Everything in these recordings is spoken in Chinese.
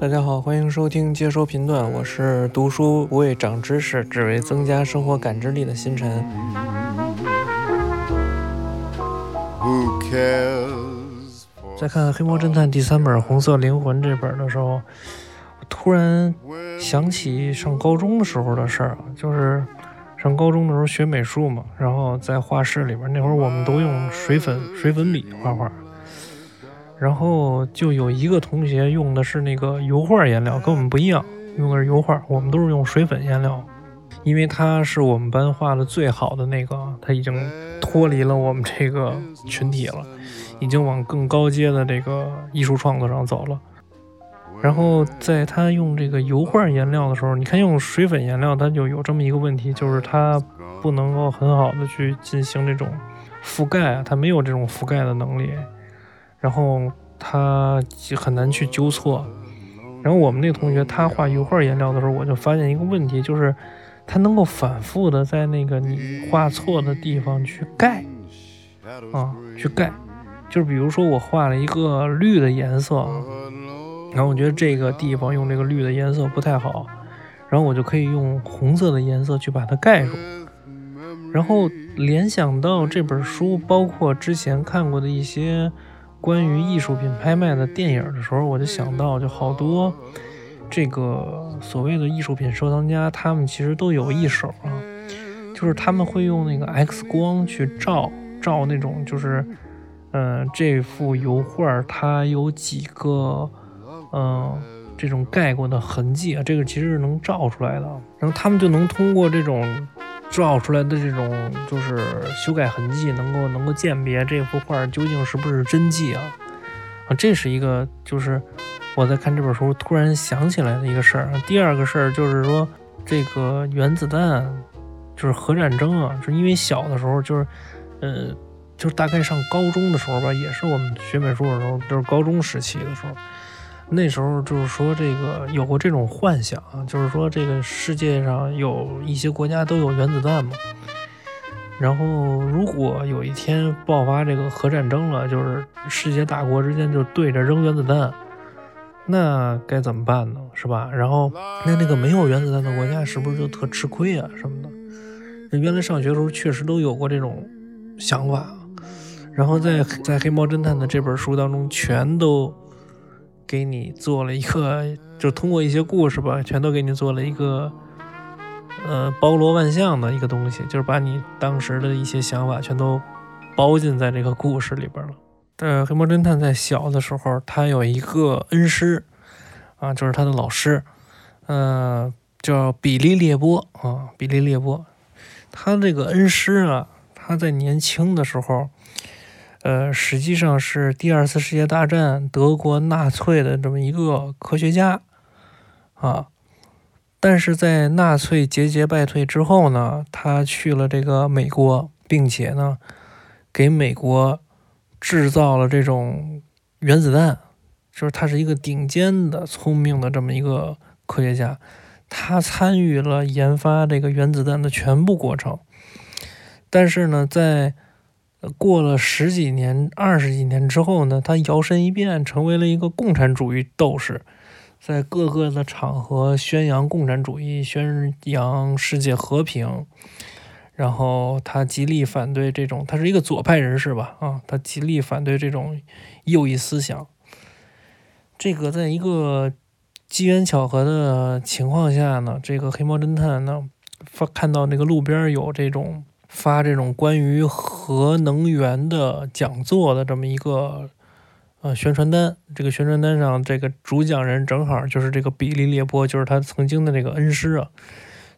大家好，欢迎收听接收频段，我是读书不为长知识，只为增加生活感知力的星辰。Who cares? For 在看《黑猫侦探》第三本《红色灵魂》这本的时候，我突然想起上高中的时候的事儿，就是上高中的时候学美术嘛，然后在画室里边，那会儿我们都用水粉水粉笔画画，然后就有一个同学用的是那个油画颜料，跟我们不一样，用的是油画，我们都是用水粉颜料，因为他是我们班画的最好的那个，他已经脱离了我们这个群体了，已经往更高阶的这个艺术创作上走了。然后在他用这个油画颜料的时候，你看用水粉颜料，它就有这么一个问题，就是它不能够很好的去进行这种覆盖啊，它没有这种覆盖的能力，然后它很难去纠错。然后我们那同学他画油画颜料的时候，我就发现一个问题，就是他能够反复的在那个你画错的地方去盖啊，去盖。就是比如说我画了一个绿的颜色啊，然后我觉得这个地方用这个绿的颜色不太好，然后我就可以用红色的颜色去把它盖住。然后联想到这本书，包括之前看过的一些关于艺术品拍卖的电影的时候，我就想到，就好多这个所谓的艺术品收藏家，他们其实都有一手啊，就是他们会用那个 X 光去照照那种，就是嗯、这幅油画它有几个嗯、这种盖过的痕迹啊，这个其实是能照出来的。然后他们就能通过这种照出来的这种就是修改痕迹，能够能够鉴别这幅画究竟是不是真迹啊啊，这是一个就是我在看这本书突然想起来的一个事儿。第二个事儿就是说这个原子弹就是核战争啊，是因为小的时候就是呃。就大概上高中的时候吧，也是我们学美术的时候，就是高中时期的时候，那时候就是说这个有过这种幻想，就是说这个世界上有一些国家都有原子弹嘛，然后如果有一天爆发这个核战争了，就是世界大国之间就对着扔原子弹，那该怎么办呢？是吧？然后那那个没有原子弹的国家是不是就特吃亏啊什么的？原来上学的时候确实都有过这种想法。然后在在《黑猫侦探》的这本书当中，全都给你做了一个，就通过一些故事吧，全都给你做了一个，呃，包罗万象的一个东西，就是把你当时的一些想法全都包进在这个故事里边了。呃，黑猫侦探在小的时候，他有一个恩师，啊，就是他的老师，呃，叫比利列波啊，比利列波。他这个恩师啊，他在年轻的时候。呃，实际上是第二次世界大战德国纳粹的这么一个科学家啊，但是在纳粹节节败退之后呢，他去了这个美国，并且呢，给美国制造了这种原子弹，就是他是一个顶尖的聪明的这么一个科学家，他参与了研发这个原子弹的全部过程，但是呢，在过了十几年、二十几年之后呢，他摇身一变成为了一个共产主义斗士，在各个的场合宣扬共产主义，宣扬世界和平。然后他极力反对这种，他是一个左派人士吧？啊，他极力反对这种右翼思想。这个在一个机缘巧合的情况下呢，这个黑猫侦探呢，发看到那个路边有这种。发这种关于核能源的讲座的这么一个呃宣传单，这个宣传单上这个主讲人正好就是这个比利列波，就是他曾经的那个恩师啊，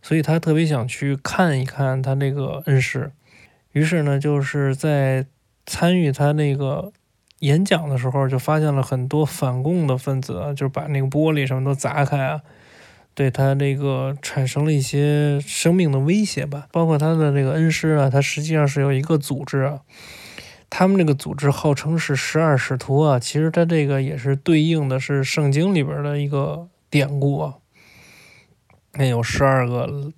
所以他特别想去看一看他那个恩师，于是呢，就是在参与他那个演讲的时候，就发现了很多反共的分子，就把那个玻璃什么都砸开啊。对他这个产生了一些生命的威胁吧，包括他的这个恩师啊，他实际上是有一个组织啊，他们这个组织号称是十二使徒啊，其实他这个也是对应的是圣经里边的一个典故啊。那有十二个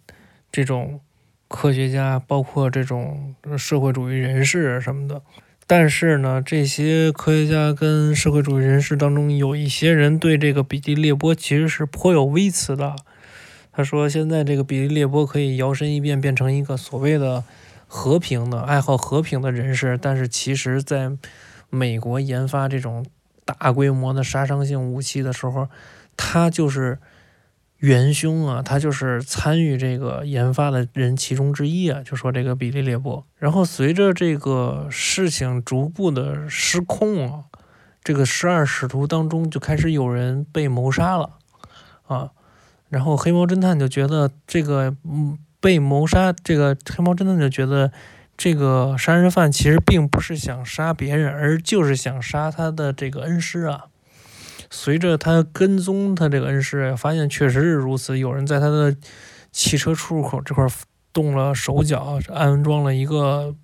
这种科学家，包括这种社会主义人士什么的。但是呢，这些科学家跟社会主义人士当中，有一些人对这个比利列波其实是颇有微词的。他说，现在这个比利列波可以摇身一变变成一个所谓的。和平的爱好和平的人士，但是其实在美国研发这种大规模的杀伤性武器的时候，他就是元凶啊，他就是参与这个研发的人其中之一啊。就说这个比利列波，然后随着这个事情逐步的失控啊，这个十二使徒当中就开始有人被谋杀了啊，然后黑猫侦探就觉得这个嗯。被谋杀，这个黑猫侦探就觉得，这个杀人犯其实并不是想杀别人，而就是想杀他的这个恩师啊。随着他跟踪他这个恩师，发现确实是如此，有人在他的汽车出入口这块动了手脚，安装了一个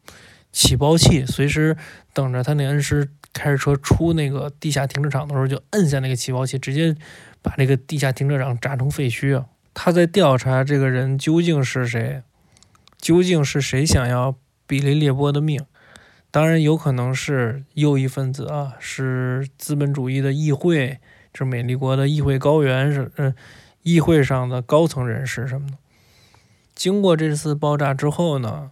起爆器，随时等着他那恩师开着车出那个地下停车场的时候，就摁下那个起爆器，直接把这个地下停车场炸成废墟啊。他在调查这个人究竟是谁，究竟是谁想要比利列波的命？当然有可能是右翼分子啊，是资本主义的议会，是美利国的议会高原，是嗯，议会上的高层人士什么的。经过这次爆炸之后呢，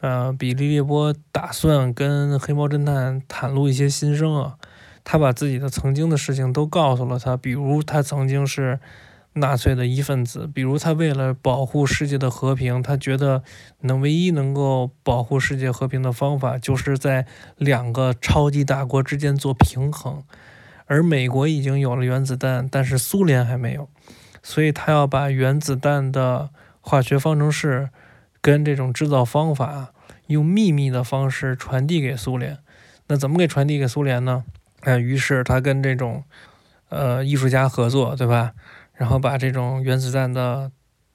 呃，比利列波打算跟黑猫侦探袒露一些心声啊，他把自己的曾经的事情都告诉了他，比如他曾经是。纳粹的一份子，比如他为了保护世界的和平，他觉得能唯一能够保护世界和平的方法，就是在两个超级大国之间做平衡。而美国已经有了原子弹，但是苏联还没有，所以他要把原子弹的化学方程式跟这种制造方法用秘密的方式传递给苏联。那怎么给传递给苏联呢？啊，于是他跟这种呃艺术家合作，对吧？然后把这种原子弹的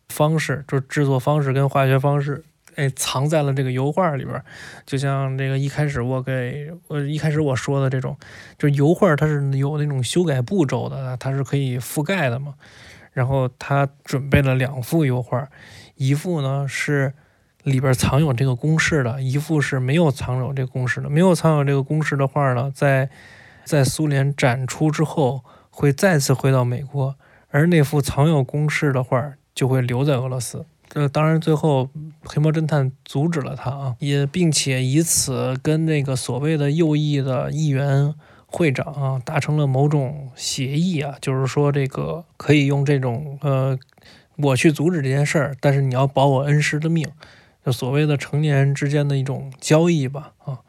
方式，就制作方式跟化学方式，哎，藏在了这个油画里边。就像这个一开始我给我一开始我说的这种，就油画它是有那种修改步骤的，它是可以覆盖的嘛。然后他准备了两幅油画，一幅呢是里边藏有这个公式的，一幅是没有藏有这个公式的。没有藏有这个公式的画呢，在在苏联展出之后，会再次回到美国。而那幅藏有公式的画就会留在俄罗斯。这当然，最后黑猫侦探阻止了他啊，也并且以此跟那个所谓的右翼的议员会长啊达成了某种协议啊，就是说这个可以用这种呃，我去阻止这件事儿，但是你要保我恩师的命，就所谓的成年人之间的一种交易吧啊。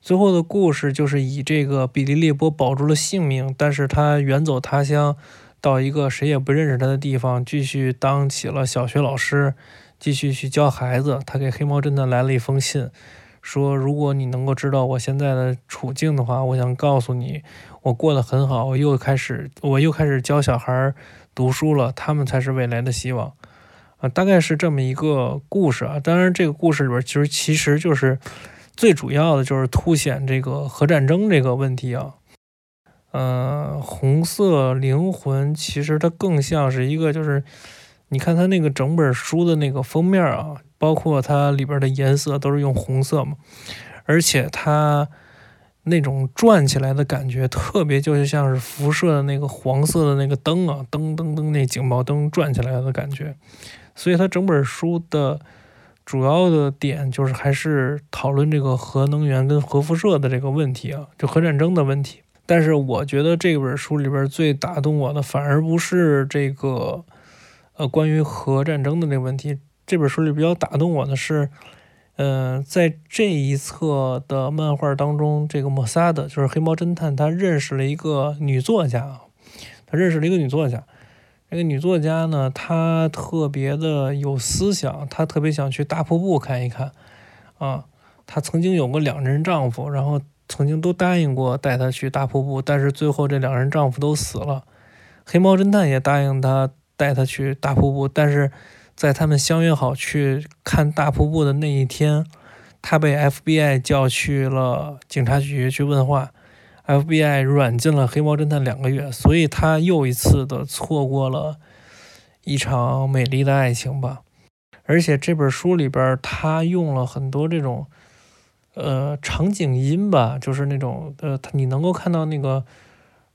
最后的故事就是以这个比利列波保住了性命，但是他远走他乡。到一个谁也不认识他的地方，继续当起了小学老师，继续去教孩子。他给黑猫侦探来了一封信，说：“如果你能够知道我现在的处境的话，我想告诉你，我过得很好。我又开始，我又开始教小孩读书了，他们才是未来的希望。”啊，大概是这么一个故事啊。当然，这个故事里边其实其实就是最主要的就是凸显这个核战争这个问题啊。呃，红色灵魂其实它更像是一个，就是你看它那个整本书的那个封面啊，包括它里边的颜色都是用红色嘛，而且它那种转起来的感觉，特别就是像是辐射的那个黄色的那个灯啊，噔噔噔那警报灯转起来的感觉，所以它整本书的主要的点就是还是讨论这个核能源跟核辐射的这个问题啊，就核战争的问题。但是我觉得这本书里边最打动我的，反而不是这个，呃，关于核战争的那个问题。这本书里比较打动我的是，嗯，在这一册的漫画当中，这个莫萨德就是黑猫侦探，他认识了一个女作家，他认识了一个女作家。这个女作家呢，她特别的有思想，她特别想去大瀑布看一看。啊，她曾经有过两任丈夫，然后。曾经都答应过带她去大瀑布，但是最后这两人丈夫都死了。黑猫侦探也答应她带她去大瀑布，但是在他们相约好去看大瀑布的那一天，他被 FBI 叫去了警察局去问话，FBI 软禁了黑猫侦探两个月，所以他又一次的错过了一场美丽的爱情吧。而且这本书里边，他用了很多这种呃场景音吧，就是那种呃，你能够看到那个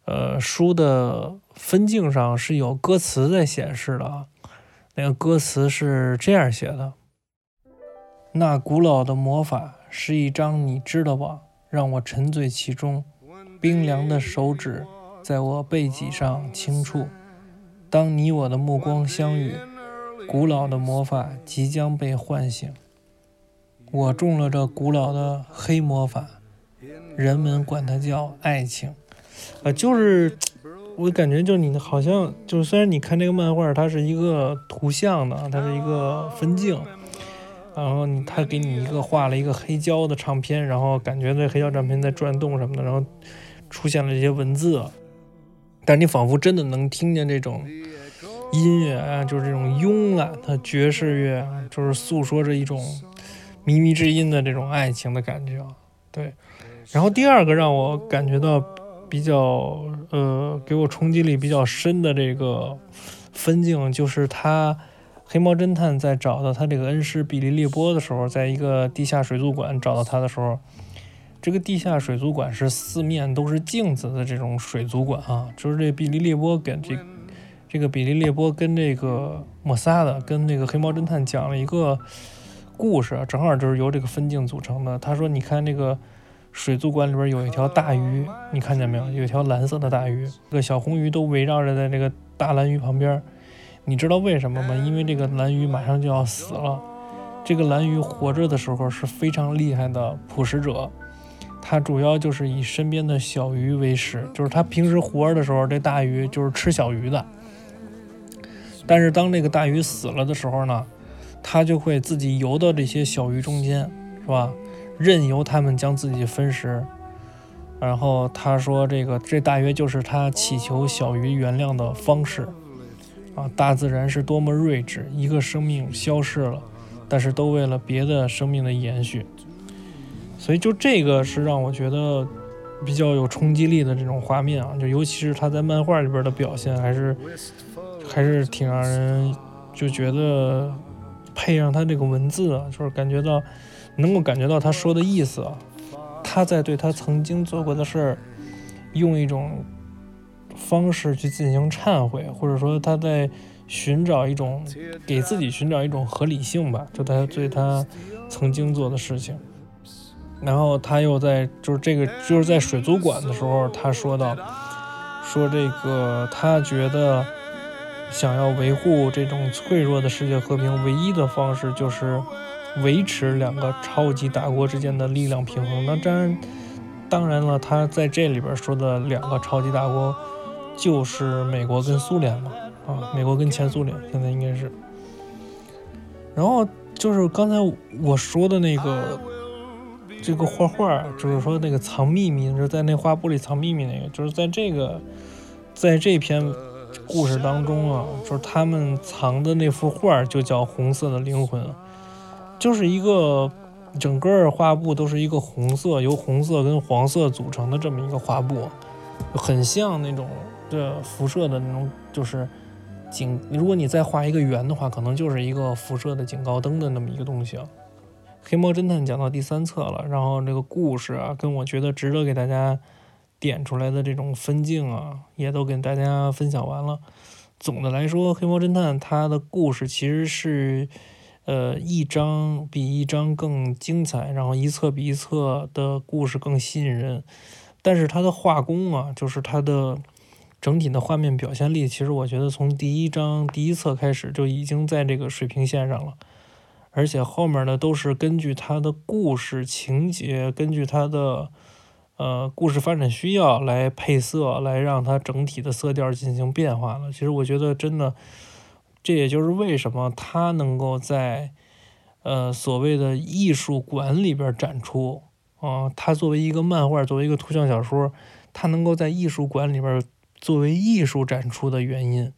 呃书的分镜上是有歌词在显示的啊。那个歌词是这样写的：那古老的魔法是一张你织的网，让我沉醉其中。冰凉的手指在我背脊上轻触。当你我的目光相遇，古老的魔法即将被唤醒。我中了这古老的黑魔法，人们管它叫爱情。呃，就是。我感觉就你好像就是，虽然你看这个漫画，它是一个图像的，它是一个分镜，然后你他给你一个画了一个黑胶的唱片，然后感觉这黑胶唱片在转动什么的，然后出现了这些文字，但你仿佛真的能听见这种音乐啊，就是这种慵懒的爵士乐，就是诉说着一种靡靡之音的这种爱情的感觉。对，然后第二个让我感觉到。比较呃，给我冲击力比较深的这个分镜，就是他黑猫侦探在找到他这个恩师比利列波的时候，在一个地下水族馆找到他的时候，这个地下水族馆是四面都是镜子的这种水族馆啊，就是这比利列波跟这这个比利列波跟这个莫萨的跟那个黑猫侦探讲了一个故事，正好就是由这个分镜组成的。他说：“你看那个。”水族馆里边有一条大鱼，你看见没有？有一条蓝色的大鱼，这个小红鱼都围绕着在这个大蓝鱼旁边。你知道为什么吗？因为这个蓝鱼马上就要死了。这个蓝鱼活着的时候是非常厉害的捕食者，它主要就是以身边的小鱼为食，就是它平时活着的时候，这大鱼就是吃小鱼的。但是当这个大鱼死了的时候呢，它就会自己游到这些小鱼中间，是吧？任由他们将自己分食，然后他说：“这个，这大约就是他祈求小鱼原谅的方式。”啊，大自然是多么睿智，一个生命消失了，但是都为了别的生命的延续。所以，就这个是让我觉得比较有冲击力的这种画面啊，就尤其是他在漫画里边的表现，还是还是挺让人就觉得配上他这个文字啊，就是感觉到。能够感觉到他说的意思啊，他在对他曾经做过的事儿，用一种方式去进行忏悔，或者说他在寻找一种给自己寻找一种合理性吧，就他对他曾经做的事情。然后他又在就是这个就是在水族馆的时候，他说到说这个他觉得想要维护这种脆弱的世界和平，唯一的方式就是。维持两个超级大国之间的力量平衡。那当然，当然了，他在这里边说的两个超级大国就是美国跟苏联嘛，啊，美国跟前苏联现在应该是。然后就是刚才我说的那个这个画画，就是说那个藏秘密，就是在那画布里藏秘密那个，就是在这个在这篇故事当中啊，就是他们藏的那幅画就叫《红色的灵魂》。就是一个整个画布都是一个红色，由红色跟黄色组成的这么一个画布，很像那种的辐射的那种，就是警。如果你再画一个圆的话，可能就是一个辐射的警告灯的那么一个东西。黑猫侦探讲到第三册了，然后这个故事啊，跟我觉得值得给大家点出来的这种分镜啊，也都跟大家分享完了。总的来说，黑猫侦探它的故事其实是。呃，一章比一章更精彩，然后一册比一册的故事更吸引人。但是它的画工啊，就是它的整体的画面表现力，其实我觉得从第一章第一册开始就已经在这个水平线上了。而且后面的都是根据它的故事情节，根据它的呃故事发展需要来配色，来让它整体的色调进行变化了。其实我觉得真的。这也就是为什么它能够在，呃，所谓的艺术馆里边展出啊，它作为一个漫画，作为一个图像小说，它能够在艺术馆里边作为艺术展出的原因，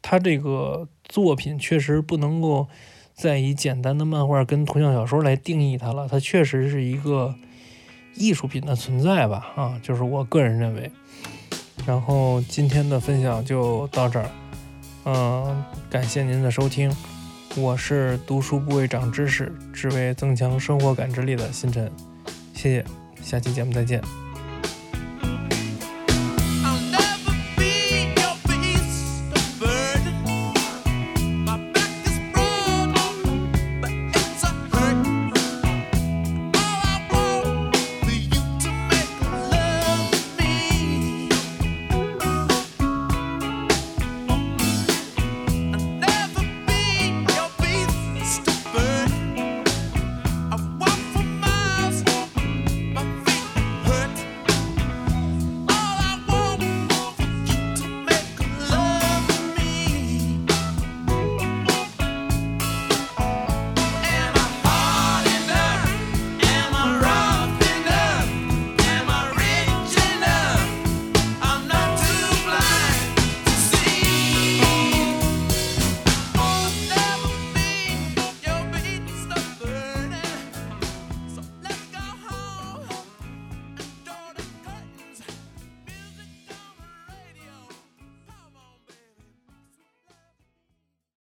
它这个作品确实不能够再以简单的漫画跟图像小说来定义它了，它确实是一个艺术品的存在吧？啊，就是我个人认为。然后今天的分享就到这儿，嗯，感谢您的收听，我是读书不为长知识，只为增强生活感知力的星辰，谢谢，下期节目再见。